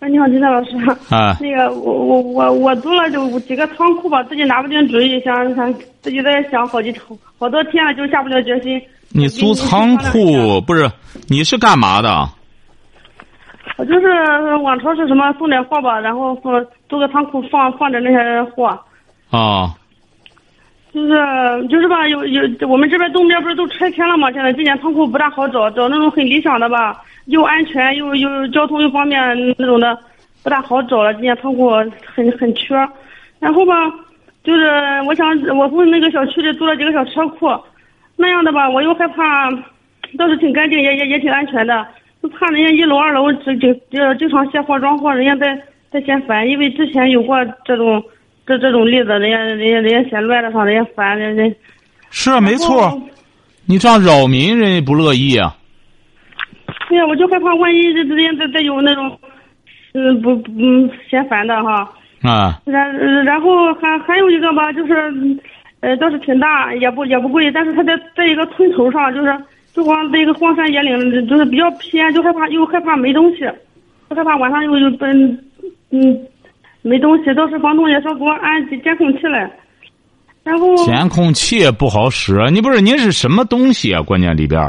喂，你好，金山老师。啊。那个，我我我我租了就几个仓库吧，自己拿不定主意，想想自己在想好几好多天了，就下不了决心。你租仓库 不是？你是干嘛的？我就是往超市什么送点货吧，然后放租个仓库放放着那些货。啊。就是就是吧，有有我们这边东边不是都拆迁了吗？现在今年仓库不大好找，找那种很理想的吧。又安全又又交通又方便那种的，不大好找了。今年仓库很很缺，然后吧，就是我想我从那个小区里租了几个小车库，那样的吧，我又害怕，倒是挺干净，也也也挺安全的，就怕人家一楼二楼这这这经常卸货装货，人家在在嫌烦，因为之前有过这种这这种例子，人家人家人家嫌乱了上，人家烦人家。是啊，没错，你这样扰民，人家不乐意啊。对呀，我就害怕万一这之间再再有那种，嗯不嗯嫌烦的哈。啊。然然后还还有一个吧，就是，呃倒是挺大，也不也不贵，但是它在在一个村头上，就是就光在一个荒山野岭，就是比较偏，就害怕又害怕没东西，就害怕晚上又又嗯嗯没东西。倒是房东也说给我安监控器来，然后。监控器也不好使，你不是您是什么东西啊？关键里边。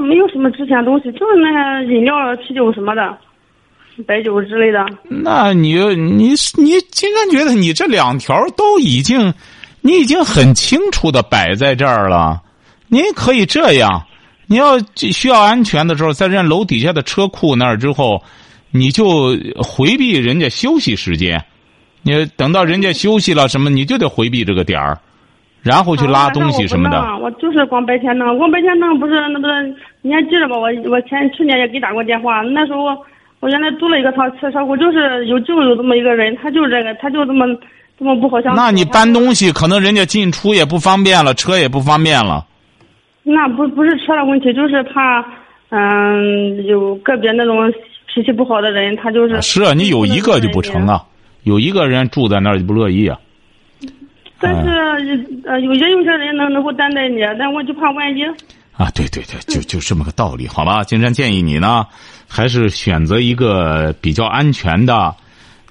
没有什么值钱东西，就是那饮料、啤酒什么的，白酒之类的。那你你你，竟然觉得你这两条都已经，你已经很清楚的摆在这儿了。您可以这样，你要需要安全的时候，在人家楼底下的车库那儿之后，你就回避人家休息时间。你等到人家休息了什么，你就得回避这个点儿。然后去拉东西什么的。我就是光白天弄，光白天弄不是那个，你还记着吧？我我前去年也给打过电话，那时候我原来租了一个仓车车库，就是有就有这么一个人，他就这个，他就这么这么不好相处。那你搬东西可能人家进出也不方便了，车也不方便了。那不不是车的问题，就是怕嗯有个别那种脾气不好的人，他就是。是啊，你有一个就不成啊，有一个人住在那儿就不乐意啊。但是呃，有些有些人能能够担待你，但我就怕万一。啊，对对对，就就这么个道理，好吧？金山建议你呢，还是选择一个比较安全的，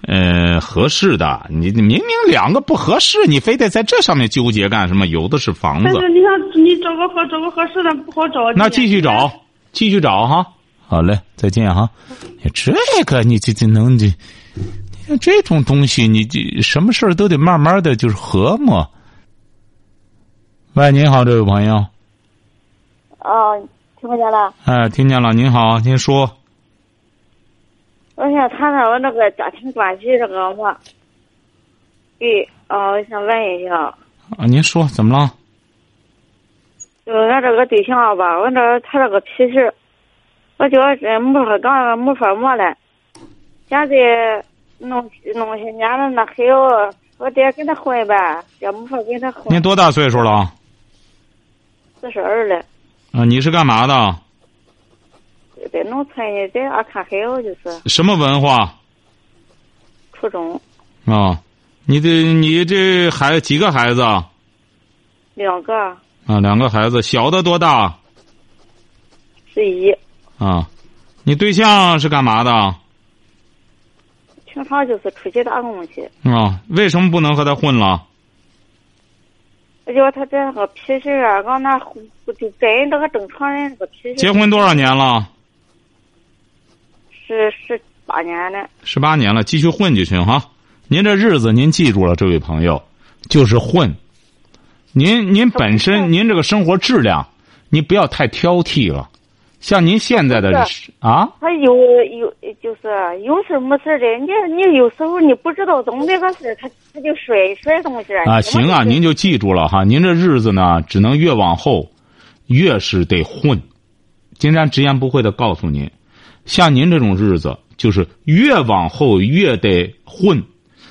呃，合适的。你明明两个不合适，你非得在这上面纠结干什么？有的是房子。但是你想，你找个合找个合适的不好找。那继续找，继续找哈。好嘞，再见哈。这个你这这能这。像这种东西，你这什么事儿都得慢慢的就是和睦。喂，您好，这位朋友。哦，听不见了。哎，听见了。您好，您说。我想谈谈我那个家庭关系这个嘛。对，哦，我想问一下。啊，您说怎么了？就俺这个对象吧，我这他这个脾气，我觉得没法干，没法磨了。现在。弄弄些年了，那还要我得跟他混吧，也没法跟他混。您多大岁数了？四十二了。啊，你是干嘛的？在农村呢，在家看孩子就是。什么文化？初中。啊，你这你这孩几个孩子？两个。啊，两个孩子，小的多大？十一。啊，你对象是干嘛的？平常就是出去打工去。啊，为什么不能和他混了？我觉得他这个脾气啊，跟那就跟这个正常人这个脾气。结婚多少年了？是十八年了。十八年了，继续混就行哈。您这日子您记住了，这位朋友，就是混。您您本身您这个生活质量，你不要太挑剔了。像您现在的啊，他有有就是有事没事的，你你有时候你不知道怎么那个事，他他就摔摔东西。啊，行啊，您就记住了哈，您这日子呢，只能越往后，越是得混。金山直言不讳的告诉您，像您这种日子，就是越往后越得混，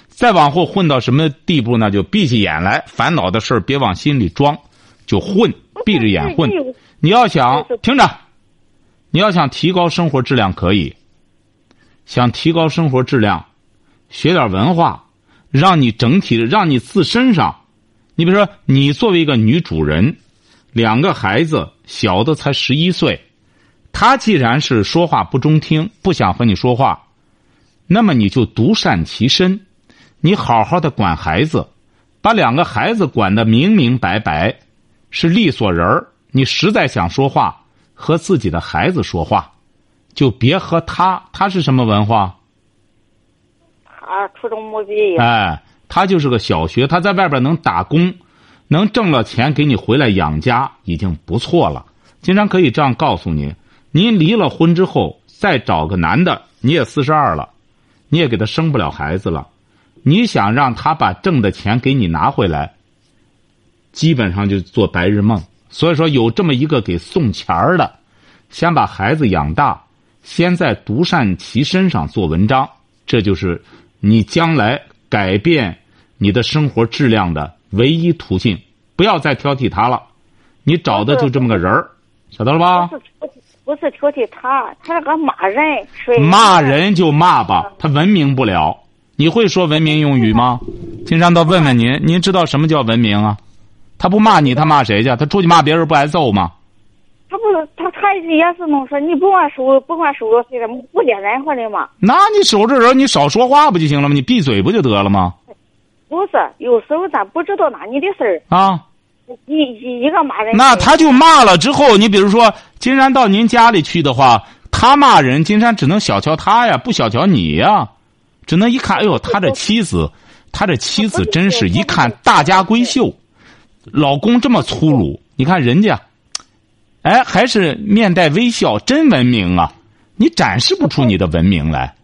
再往后混到什么地步呢？就闭起眼来，烦恼的事儿别往心里装，就混，闭着眼混。你要想听着，你要想提高生活质量可以，想提高生活质量，学点文化，让你整体的，让你自身上，你比如说，你作为一个女主人，两个孩子，小的才十一岁，他既然是说话不中听，不想和你说话，那么你就独善其身。你好好的管孩子，把两个孩子管得明明白白，是利索人儿。你实在想说话，和自己的孩子说话，就别和他。他是什么文化？他初中没毕业。哎，他就是个小学，他在外边能打工，能挣了钱给你回来养家，已经不错了。经常可以这样告诉你：您离了婚之后，再找个男的，你也四十二了，你也给他生不了孩子了。你想让他把挣的钱给你拿回来，基本上就做白日梦。所以说，有这么一个给送钱儿的，先把孩子养大，先在独善其身上做文章，这就是你将来改变你的生活质量的唯一途径。不要再挑剔他了，你找的就这么个人儿，晓得了吧？不是不是挑剔他，他是个骂人。骂人就骂吧，他文明不了。你会说文明用语吗？金山倒问问您，您知道什么叫文明啊？他不骂你，他骂谁去？他出去骂别人不挨揍吗？他不是他，他也是弄说你不管收不管收入费的，不接任何的嘛。那你守着人，你少说话不就行了吗？你闭嘴不就得了吗？不是，有时候咱不知道哪里的事儿啊。一一一个骂人。那他就骂了之后，你比如说金山到您家里去的话，他骂人，金山只能小瞧他呀，不小瞧你呀。只能一看，哎呦，他这妻子，他这妻子真是一看大家闺秀，老公这么粗鲁，你看人家，哎，还是面带微笑，真文明啊！你展示不出你的文明来。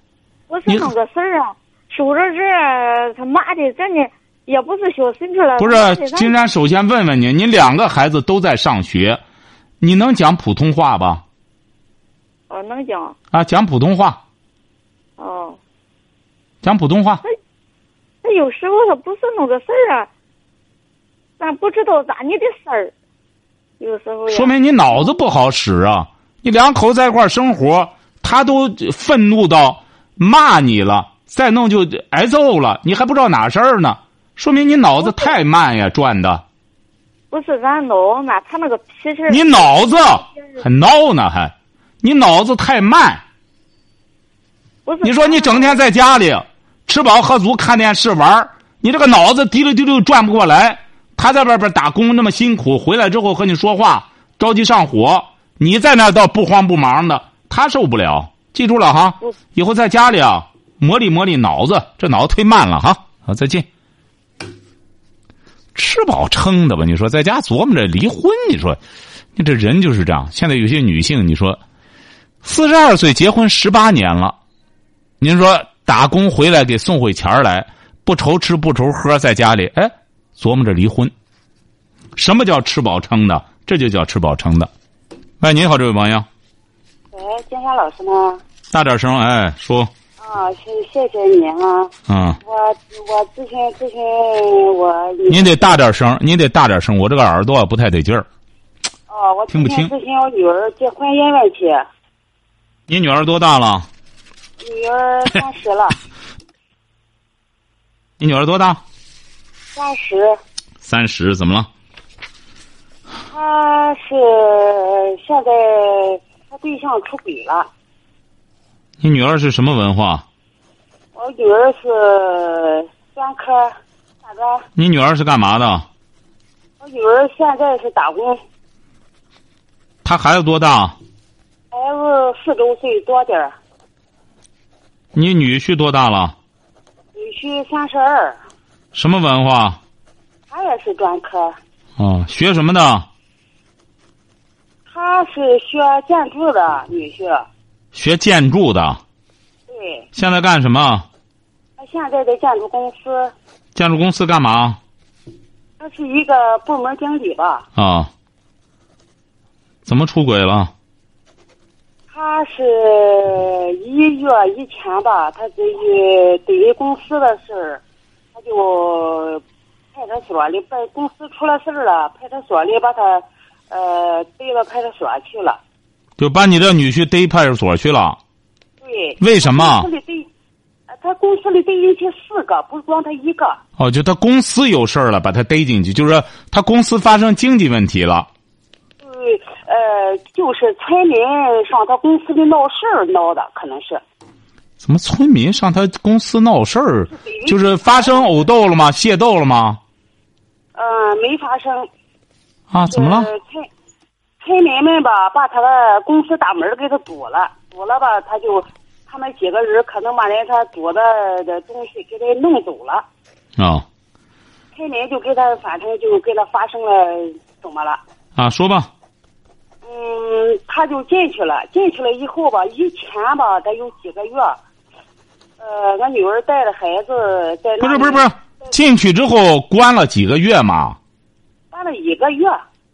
不是那个事儿啊，守着这他妈的，真的也不是小孙子了。不是，金山首先问问你，你两个孩子都在上学，你能讲普通话吧？哦，能讲。啊，讲普通话。哦。讲普通话。那有时候他不是那个事儿啊，咱不知道咋你的事儿。有时候。说明你脑子不好使啊！你两口子在一块生活，他都愤怒到骂你了，再弄就挨揍了，你还不知道哪事儿呢？说明你脑子太慢呀，转的。不是咱脑慢，他那个脾气。你脑子还闹呢，还，你脑子太慢。你说你整天在家里吃饱喝足看电视玩你这个脑子滴溜滴溜转不过来。他在外边打工那么辛苦，回来之后和你说话着急上火，你在那倒不慌不忙的，他受不了。记住了哈，以后在家里啊磨砺磨砺脑子，这脑子忒慢了哈。好，再见。吃饱撑的吧？你说在家琢磨着离婚？你说你这人就是这样。现在有些女性，你说四十二岁结婚十八年了。您说打工回来给送回钱来，不愁吃不愁喝，在家里哎琢磨着离婚。什么叫吃饱撑的？这就叫吃饱撑的。喂，你好，这位朋友。喂，金山老师吗？大点声，哎，说。啊，谢谢谢你啊。嗯。我我咨询咨询我。您得大点声，您得大点声，我这个耳朵不太得劲儿。哦，我听不清。咨询我女儿结婚姻问题。你女儿多大了？女儿三十了，你女儿多大？三十。三十怎么了？他是现在他对象出轨了。你女儿是什么文化？我女儿是专科大专。你女儿是干嘛的？我女儿现在是打工。他孩子多大？孩子四周岁多点儿。你女婿多大了？女婿三十二。什么文化？他也是专科。哦，学什么的？他是学建筑的女婿。学建筑的。对。现在干什么？他现在在建筑公司。建筑公司干嘛？他是一个部门经理吧。啊。怎么出轨了？他是一月以前吧，他对于对于公司的事儿他就派出所里把公司出了事儿了，派出所里把他呃逮到派出所去了。就把你这女婿逮派出所去了。对。为什么公司里逮，呃他公司里逮进去四个，不是光他一个。哦，就他公司有事儿了，把他逮进去，就是说他公司发生经济问题了。对，呃，就是村民上他公司里闹事儿闹的，可能是。怎么村民上他公司闹事儿？就是发生殴斗了吗？械斗了吗？嗯、没发生。啊，怎么了？呃村村民们吧，把他的公司大门给他堵了，堵了吧，他就他们几个人可能把人他堵的的东西给他弄走了，啊村民就给他反正就给他发生了怎么了？啊，说吧。嗯，他就进去了，进去了以后吧，以前吧，得有几个月，呃，俺女儿带着孩子在不是不是不是，进去之后关了几个月嘛？关了一个月，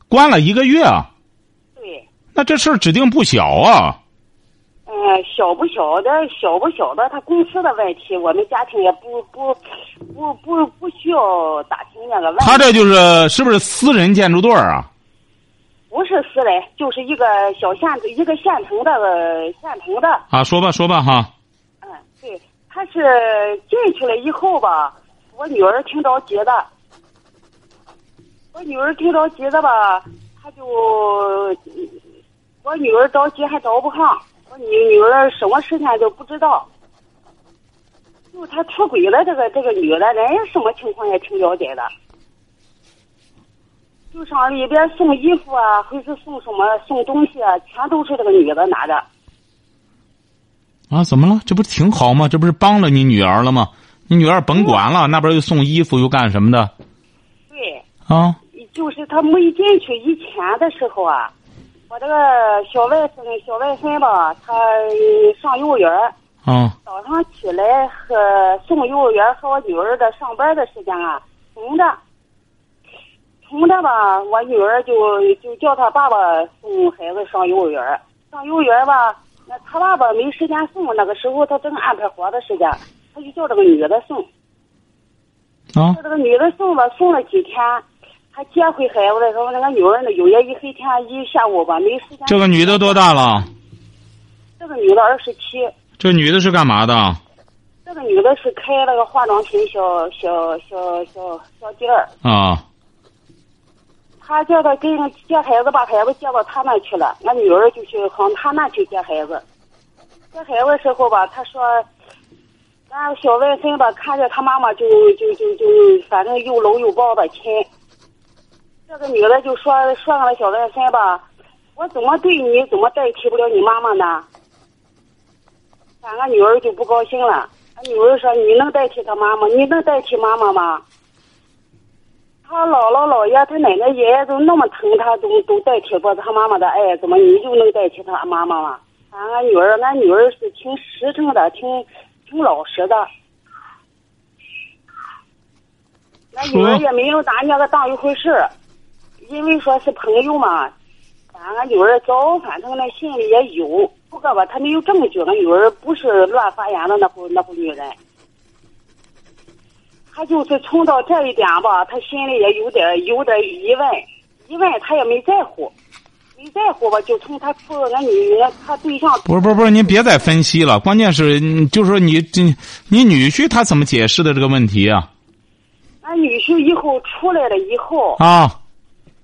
关了一个月，啊对，那这事儿指定不小啊。嗯、小不小的，小不小的，他公司的问题，我们家庭也不不不不不需要打听那个问题。他这就是是不是私人建筑队儿啊？不是私人，就是一个小县一个县城的呃县城的，啊，说吧说吧哈。他是进去了以后吧，我女儿挺着急的，我女儿挺着急的吧，他就我女儿着急还着不上，我女女儿什么事情都不知道，就他出轨了，这个这个女的，人家什么情况也挺了解的。就上里边送衣服啊，或是送什么送东西啊，全都是这个女的拿着。啊，怎么了？这不是挺好吗？这不是帮了你女儿了吗？你女儿甭管了，那边又送衣服又干什么的对，啊？就是他没进去以前的时候啊，我这个小外孙小外孙吧，他上幼儿园儿，啊早上起来和送幼儿园和我女儿的上班的时间啊重着，重着吧，我女儿就就叫他爸爸送孩子上幼儿园，上幼儿园吧，那他爸爸没时间送，那个时候他正安排活的时间，他就叫这个女的送。啊叫这个女的送了送了几天，他接回孩子的时候，那个女儿呢，有些一黑天一下午吧，没时间。这个女的多大了？这个女的二十七，这女的是干嘛的？这个女的是开那个化妆品小小小小小店儿。啊他叫他跟接孩子，把孩子接到他那去了。俺女儿就去往他那去接孩子。接孩子时候吧，他说，俺小外孙吧，看着他妈妈就就就就，反正又搂又抱的亲。这个女的就说说俺小外孙吧，我怎么对你，怎么代替不了你妈妈呢？俺俺女儿就不高兴了。俺女儿说：“你能代替他妈妈？你能代替妈妈吗？”他姥姥姥爷、他奶奶爷爷都那么疼他，都都代替不他妈妈的爱，怎么你就能代替他妈妈吗？俺俺女儿，俺女儿是挺实诚的，挺挺老实的。俺女儿也没有拿那个当一回事儿，因为说是朋友嘛。俺俺女儿早反正那心里也有，不过吧，她没有证据。俺女儿不是乱发言的那户那户女人。他就是冲到这一点吧，他心里也有点有点疑问，疑问他也没在乎，没在乎吧，就从他处那女他对象不是不是不是，您别再分析了。关键是，嗯就是说你这你女婿他怎么解释的这个问题啊？俺女婿以后出来了以后，啊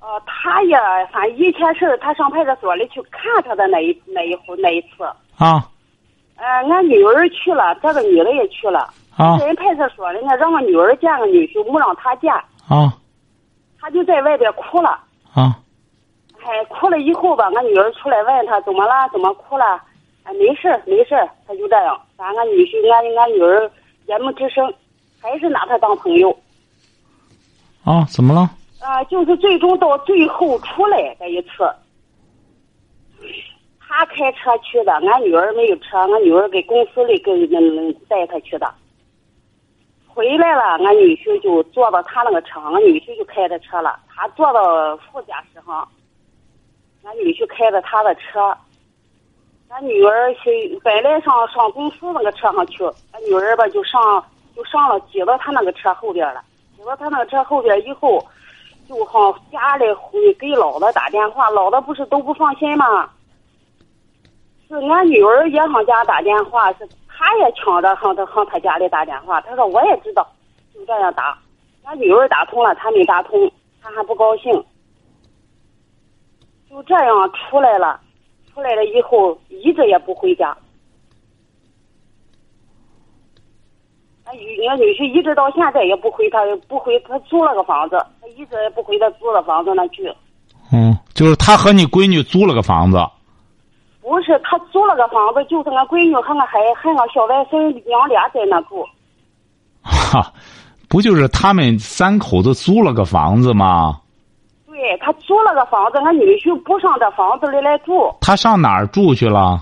呃，他也反正以前是他上派出所里去看他的那一那一回那一次，啊呃，俺女儿去了，这个女的也去了，啊人派出所里呢，让俺女儿见个女婿，没让他见，啊他就在外边哭了。啊！哎，哭了以后吧，俺女儿出来问他怎么了，怎么哭了？哎，没事儿没事儿，他就这样。反正俺女婿，俺俺女儿也没吱声，还是拿他当朋友。啊，怎么了？啊、就是最终到最后出来这一次，他开车去的，俺女儿没有车，俺女儿给公司里跟嗯带他去的。回来了，俺女婿就坐到他那个车上，俺女婿就开着车了，他坐到副驾驶上，俺女婿开着他的车。俺女儿去本来上上公司那个车上去，俺女儿吧就上就上了，挤到他那个车后边了。挤到他那个车后边以后，就好家里会给老子打电话，老子不是都不放心吗？是俺女儿也上家打电话，是他也抢着上他上他家里打电话。他说我也知道，就这样打。俺女儿打通了，他没打通，他还不高兴。就这样出来了，出来了以后一直也不回家。俺女俺女婿一直到现在也不回他不回他租了个房子，他一直也不回他租的房子那去。嗯，就是他和你闺女租了个房子。不是他租了个房子，就是俺闺女和俺孩和俺小外孙娘俩在那住。哈，不就是他们三口子租了个房子吗？对他租了个房子，俺女婿不上这房子里来住。他上哪儿住去了？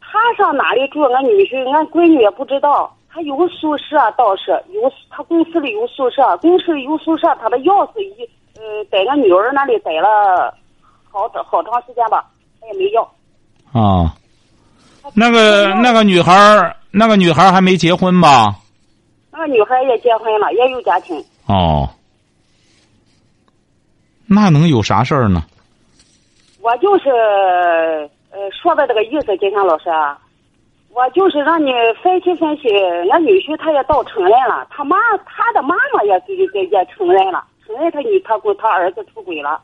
他上哪里住？俺女婿、俺闺女也不知道。他有宿舍，倒是有他公司里有宿舍，公司里有宿舍，他的钥匙一嗯在俺女儿那里待了好好长时间吧，他也没要。啊，那个那个女孩儿，那个女孩儿还没结婚吧？那个女孩也结婚了，也有家庭。哦，那能有啥事儿呢？我就是呃说的这个意思，金山老师啊，我就是让你分析分析。俺女婿他也到承认了，他妈他的妈妈也给也也承认了，承认他女他跟他儿子出轨了。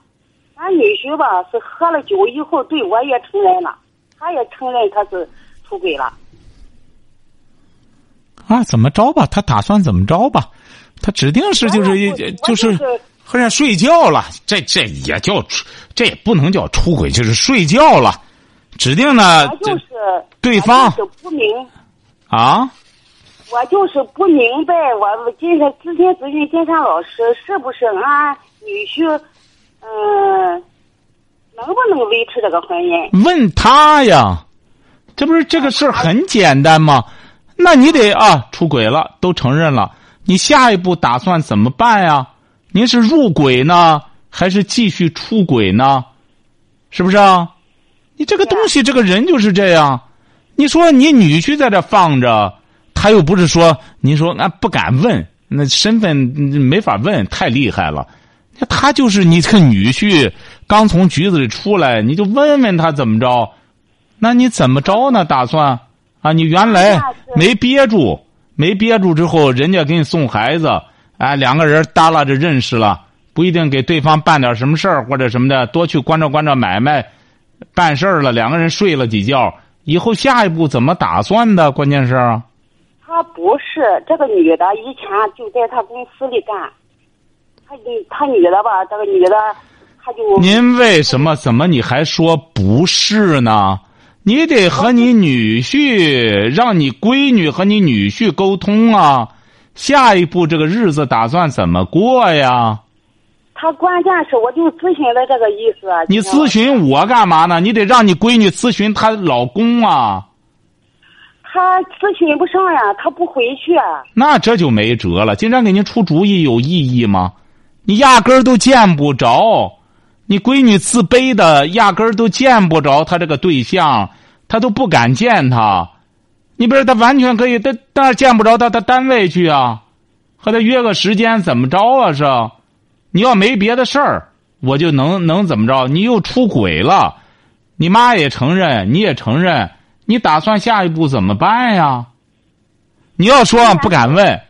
俺女婿吧是喝了酒以后对我也承认了，他也承认他是出轨了。啊，怎么着吧？他打算怎么着吧？他指定是就是我就是和人睡觉了，这这也叫出，这也不能叫出轨，就是睡觉了。指定呢，就是对方就是不明，啊，我就是不明白，我今天咨询咨询金山老师，是不是俺女婿，嗯、能不能维持这个婚姻？问他呀，这不是这个事儿很简单吗？那你得啊，出轨了，都承认了，你下一步打算怎么办呀？您是入轨呢，还是继续出轨呢？是不是啊？你这个东西，这个人就是这样。你说你女婿在这放着，他又不是说，你说俺不敢问，那身份嗯没法问，太厉害了。那他就是你这个女婿，刚从局子里出来，你就问问他怎么着。那你怎么着呢？打算啊？你原来没憋住，没憋住之后，人家给你送孩子，哎，两个人耷拉着认识了，不一定给对方办点什么事儿或者什么的，多去关照关照买卖，办事儿了，两个人睡了几觉，以后下一步怎么打算的？关键是啊，他不是这个女的，以前就在他公司里干，他他女的吧，这个女的，他就您为什么怎么你还说不是呢？你得和你女婿，让你闺女和你女婿沟通啊。下一步这个日子打算怎么过呀？他关键是我就咨询的这个意思。你咨询我干嘛呢？你得让你闺女咨询她老公啊。他咨询不上呀，他不回去。那这就没辙了。金山给您出主意有意义吗？你压根儿都见不着，你闺女自卑的，压根儿都见不着他这个对象，他都不敢见他。你不是他完全可以，他但是见不着他，他单位去啊，和他约个时间怎么着啊？是，你要没别的事儿，我就能能怎么着？你又出轨了，你妈也承认，你也承认，你打算下一步怎么办呀？你要说不敢问，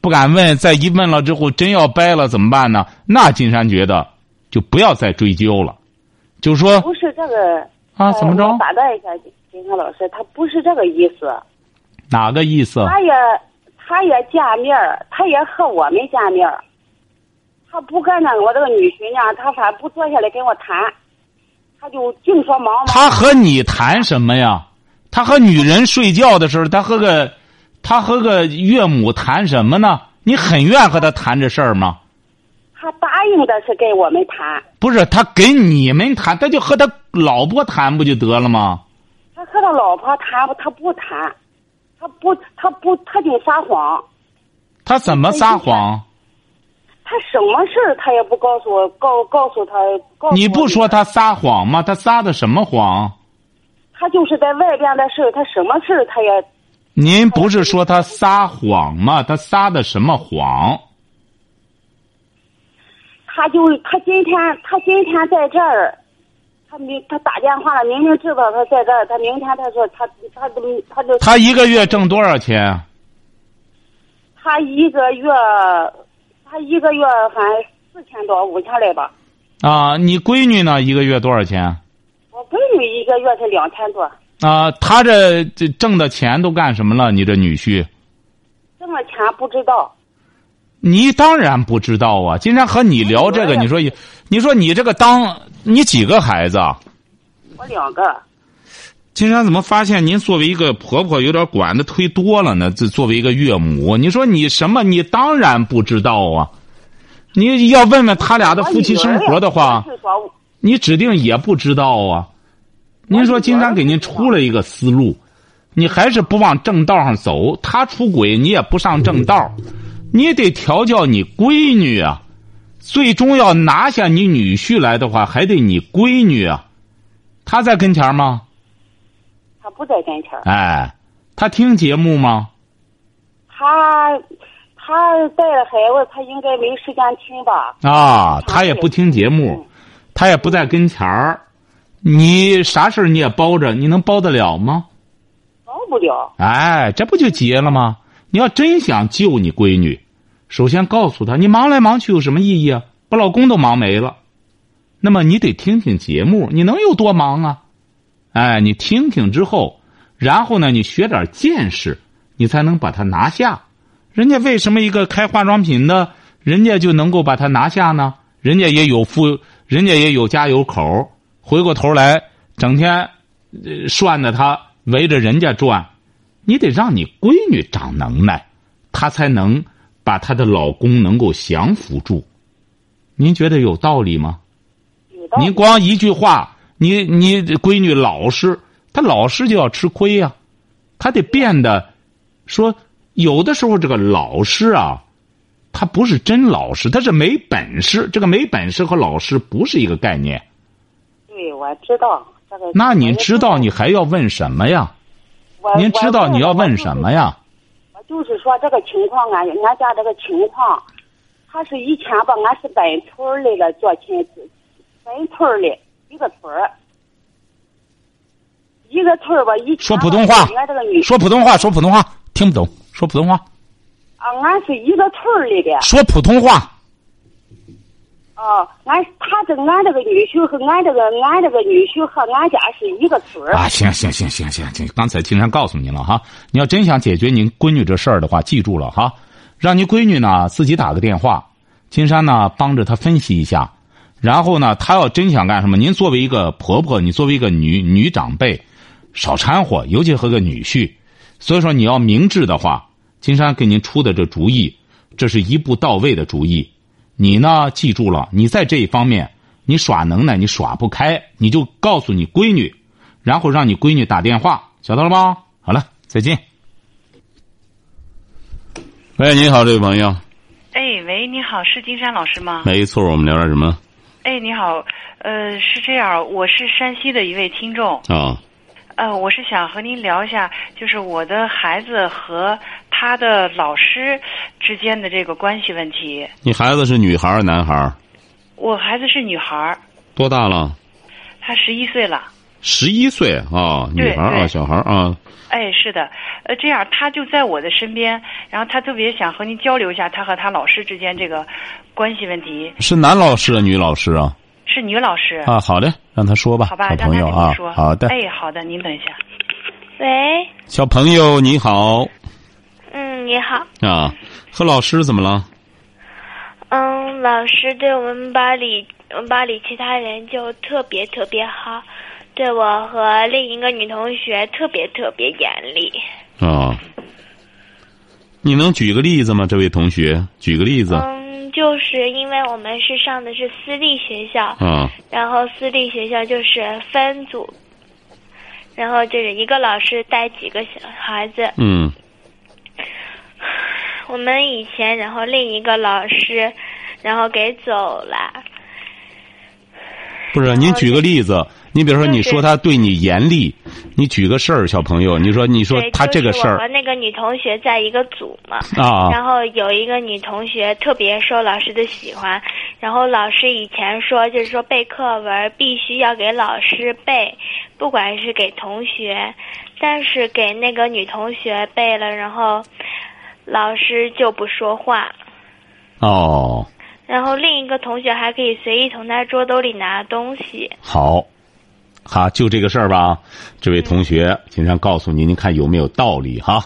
不敢问，再一问了之后真要掰了怎么办呢？那金山觉得就不要再追究了，就说不是这个啊怎么着打断一下，金山老师，他不是这个意思。哪个意思？他也他也见面儿，他也和我们见面儿。他不跟那我这个女婿呢，他反正不坐下来跟我谈，他就净说忙忙。他和你谈什么呀？他和女人睡觉的时候，他和个他和个岳母谈什么呢？你很愿和他谈这事儿吗？他答应的是跟我们谈，不是，他跟你们谈，他就和他老婆谈不就得了吗？他和他老婆谈，他不谈，他不他不他就撒谎，他怎么撒谎？他什么事儿他也不告诉我，告告诉他。告诉你不说他撒谎吗？他撒的什么谎？他就是在外边的事儿，他什么事儿他也您不是说他撒谎吗？他撒的什么谎？他就他今天他今天在这儿，他明他打电话了，明明知道他在这儿，他明天他说他他都他就他一个月挣多少钱？他一个月他一个月还四千多五千来吧，啊，你闺女呢？一个月多少钱？我闺女一个月才两千多，啊，他这这挣的钱都干什么了？你这女婿？挣了钱不知道。你当然不知道啊！今天和你聊这个，你说，你说你这个当你几个孩子？啊？我两个。金山怎么发现您作为一个婆婆有点管的忒多了呢？这作为一个岳母，你说你什么？你当然不知道啊！你要问问他俩的夫妻生活的话，你指定也不知道啊！您说金山给您出了一个思路，你还是不往正道上走。他出轨，你也不上正道。你得调教你闺女啊，最终要拿下你女婿来的话，还得你闺女啊。他在跟前吗？他不在跟前。哎，他听节目吗？他他带着孩子，他应该没时间听吧？啊，他也不听节目，他也不在跟前儿。你啥事你也包着，你能包得了吗？包不了。哎，这不就结了吗？你要真想救你闺女，首先告诉他，你忙来忙去有什么意义啊？把老公都忙没了，那么你得听听节目，你能有多忙啊？哎，你听听之后，然后呢，你学点见识，你才能把她拿下。人家为什么一个开化妆品的，人家就能够把她拿下呢？人家也有夫，人家也有家有口，回过头来整天涮着他，围着人家转。你得让你闺女长能耐，她才能把她的老公能够降服住。您觉得有道理吗？您光一句话，你你闺女老实，她老实就要吃亏呀。她得变得，说有的时候这个老实啊，他不是真老实，他是没本事。这个没本事和老实不是一个概念。对，我知道这个。那你知道，你还要问什么呀？您知道你要问什么呀？我就是说这个情况啊，俺家这个情况，他是以前吧，俺是本村里的做亲戚，本村里一个村儿，一个村儿吧，以前说普通话，俺这个女说普通话，说普通话，听不懂，说普通话。啊，俺是一个村儿里的。说普通话。哦，俺他这俺这个女婿和俺这个俺这个女婿和俺家是一个村啊，行行行行行行，刚才金山告诉您了哈，你要真想解决您闺女这事儿的话，记住了哈，让您闺女呢自己打个电话，金山呢帮着她分析一下，然后呢，她要真想干什么，您作为一个婆婆，你作为一个女女长辈，少掺和，尤其和个女婿，所以说你要明智的话，金山给您出的这主意，这是一步到位的主意。你呢？记住了，你在这一方面，你耍能耐，你耍不开，你就告诉你闺女，然后让你闺女打电话，晓得了吗？好了，再见。喂，你好，这位朋友。哎，喂，你好，是金山老师吗？没错，我们聊点什么？哎，你好，呃，是这样，我是山西的一位听众。啊。呃，我是想和您聊一下，就是我的孩子和他的老师之间的这个关系问题。你孩子是女孩儿男孩儿？我孩子是女孩儿。多大了？他十一岁了。十一岁啊，女孩啊，小孩啊。哎，是的，呃，这样他就在我的身边，然后他特别想和您交流一下他和他老师之间这个关系问题。是男老师啊，女老师啊？是女老师啊，好的，让他说吧，好吧，小朋友啊，好的，哎，好的，您等一下。喂，小朋友你好。嗯，你好。啊，和老师怎么了？嗯，老师对我们班里，我们班里其他人就特别特别好，对我和另一个女同学特别特别严厉。啊，你能举个例子吗？这位同学，举个例子。嗯，就是因为我们是上的是私立学校，嗯，然后私立学校就是分组，然后就是一个老师带几个小孩子。嗯。我们以前，然后另一个老师，然后给走了。不是，您举个例子，你比如说，你说他对你严厉，你举个事儿，小朋友，你说，你说他这个事儿就是我和那个女同学在一个组嘛，啊然后有一个女同学特别受老师的喜欢，然后老师以前说就是说背课文必须要给老师背，不管是给同学，但是给那个女同学背了，然后老师就不说话，哦，然后另一个同学还可以随意从他桌兜里拿东西。好，好，就这个事儿吧。这位同学，金山告诉您，您看有没有道理哈？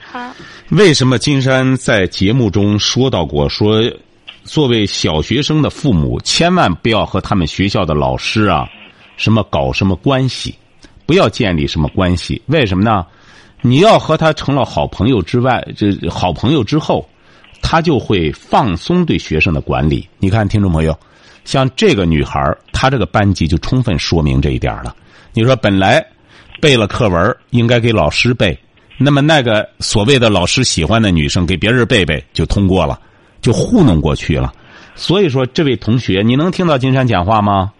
好，为什么金山在节目中说到过说，作为小学生的父母，千万不要和他们学校的老师啊，什么搞什么关系，不要建立什么关系。为什么呢？你要和他成了好朋友之外，这好朋友之后，他就会放松对学生的管理。你看，听众朋友，像这个女孩儿她这个班级就充分说明这一点了。你说本来背了课文应该给老师背，那么那个所谓的老师喜欢的女生给别人背背就通过了，就糊弄过去了。所以说，这位同学，你能听到金山讲话吗？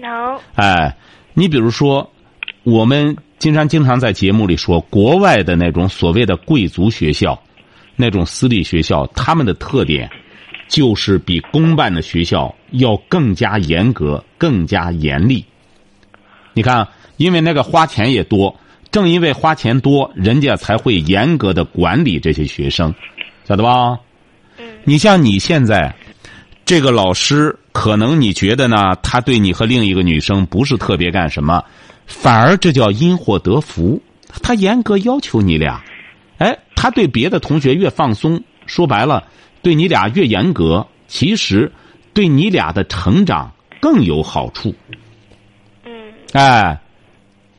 能，哎，你比如说，我们金山经常在节目里说，国外的那种所谓的贵族学校，那种私立学校，他们的特点就是比公办的学校要更加严格、更加严厉。你看，因为那个花钱也多，正因为花钱多，人家才会严格的管理这些学生，晓得吧？你像你现在。这个老师可能你觉得呢？他对你和另一个女生不是特别干什么，反而这叫因祸得福。他严格要求你俩，哎，他对别的同学越放松，说白了，对你俩越严格，其实对你俩的成长更有好处。嗯哎，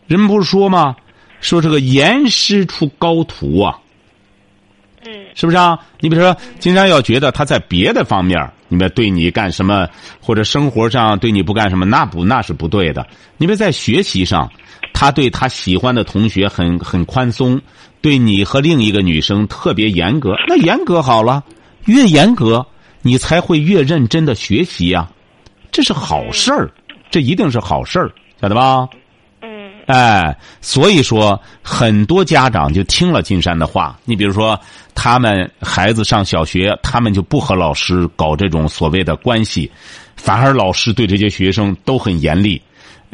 人不是说吗？说这个严师出高徒啊。嗯是不是啊？你比如说，金山要觉得他在别的方面，你们对你干什么，或者生活上对你不干什么，那不那是不对的。你们在学习上，他对他喜欢的同学很很宽松，对你和另一个女生特别严格，那严格好了，越严格你才会越认真的学习呀、这是好事儿，这一定是好事儿，晓得吧？嗯哎，所以说很多家长就听了金山的话。你比如说，他们孩子上小学，他们就不和老师搞这种所谓的关系，反而老师对这些学生都很严厉，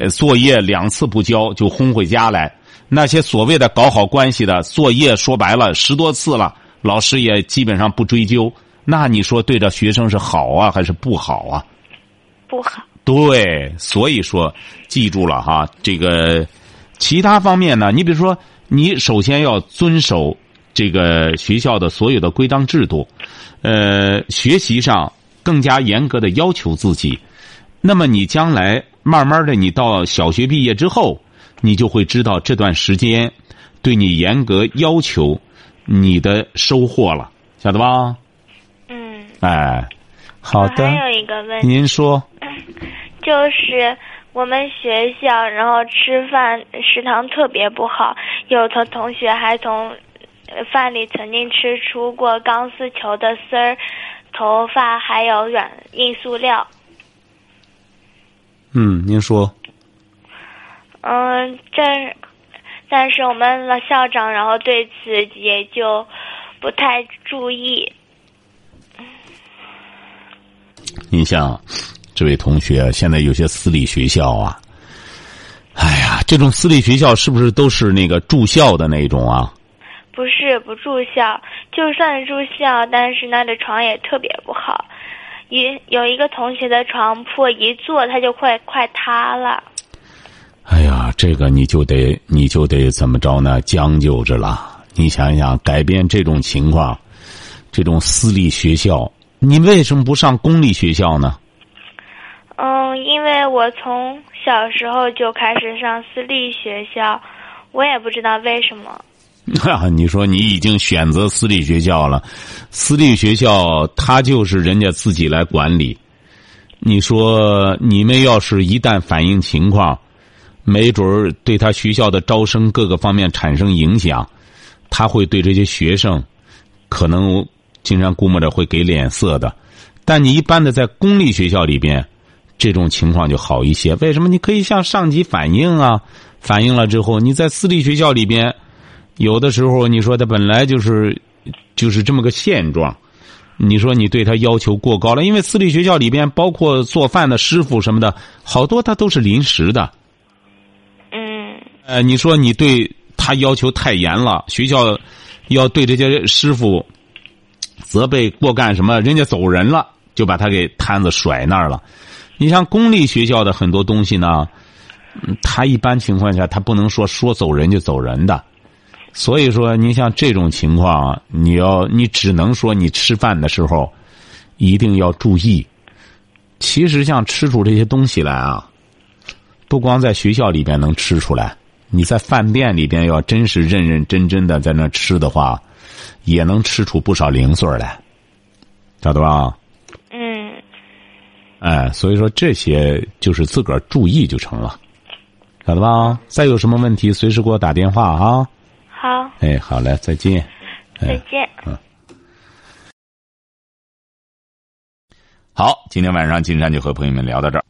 呃，作业两次不交就轰回家来。那些所谓的搞好关系的，作业说白了十多次了，老师也基本上不追究。那你说对这学生是好啊，还是不好啊？不好。对，所以说，记住了哈，这个其他方面呢，你比如说，你首先要遵守这个学校的所有的规章制度，呃，学习上更加严格的要求自己。那么你将来慢慢的，你到小学毕业之后，你就会知道这段时间对你严格要求，你的收获了，晓得吧？嗯，哎，好的我，还有一个问题，您说。就是我们学校，然后吃饭食堂特别不好，有的同学还从呃饭里曾经吃出过钢丝球的丝儿、头发，还有软硬塑料。嗯，您说。嗯，这，但是我们老校长然后对此也就不太注意。你像这位同学，现在有些私立学校啊，哎呀，这种私立学校是不是都是那个住校的那种啊？不是不住校，就算住校，但是那的床也特别不好。一有一个同学的床铺一坐，他就快快塌了。哎呀，这个你就得你就得怎么着呢？将就着了。你想想，改变这种情况，这种私立学校，你为什么不上公立学校呢？嗯，因为我从小时候就开始上私立学校，我也不知道为什么。啊，你说你已经选择私立学校了，私立学校它就是人家自己来管理。你说你们要是一旦反映情况，没准儿对他学校的招生各个方面产生影响，他会对这些学生可能经常估摸着会给脸色的。但你一般的在公立学校里边，这种情况就好一些。为什么？你可以向上级反映啊，反映了之后，你在私立学校里边，有的时候你说他本来就是就是这么个现状，你说你对他要求过高了，因为私立学校里边包括做饭的师傅什么的，好多他都是临时的。嗯呃，你说你对他要求太严了，学校要对这些师傅责备过干什么？人家走人了，就把他给摊子甩那儿了。你像公立学校的很多东西呢，嗯他一般情况下他不能说说走人就走人的，所以说你像这种情况，你要你只能说你吃饭的时候一定要注意。其实像吃出这些东西来啊，不光在学校里边能吃出来，你在饭店里边要真是认认真真的在那吃的话，也能吃出不少零碎来，晓得吧？嗯，哎，所以说这些就是自个儿注意就成了，晓得吧？再有什么问题，随时给我打电话啊！好，哎，好嘞，再见。哎再见。嗯好，今天晚上金山就和朋友们聊到这儿。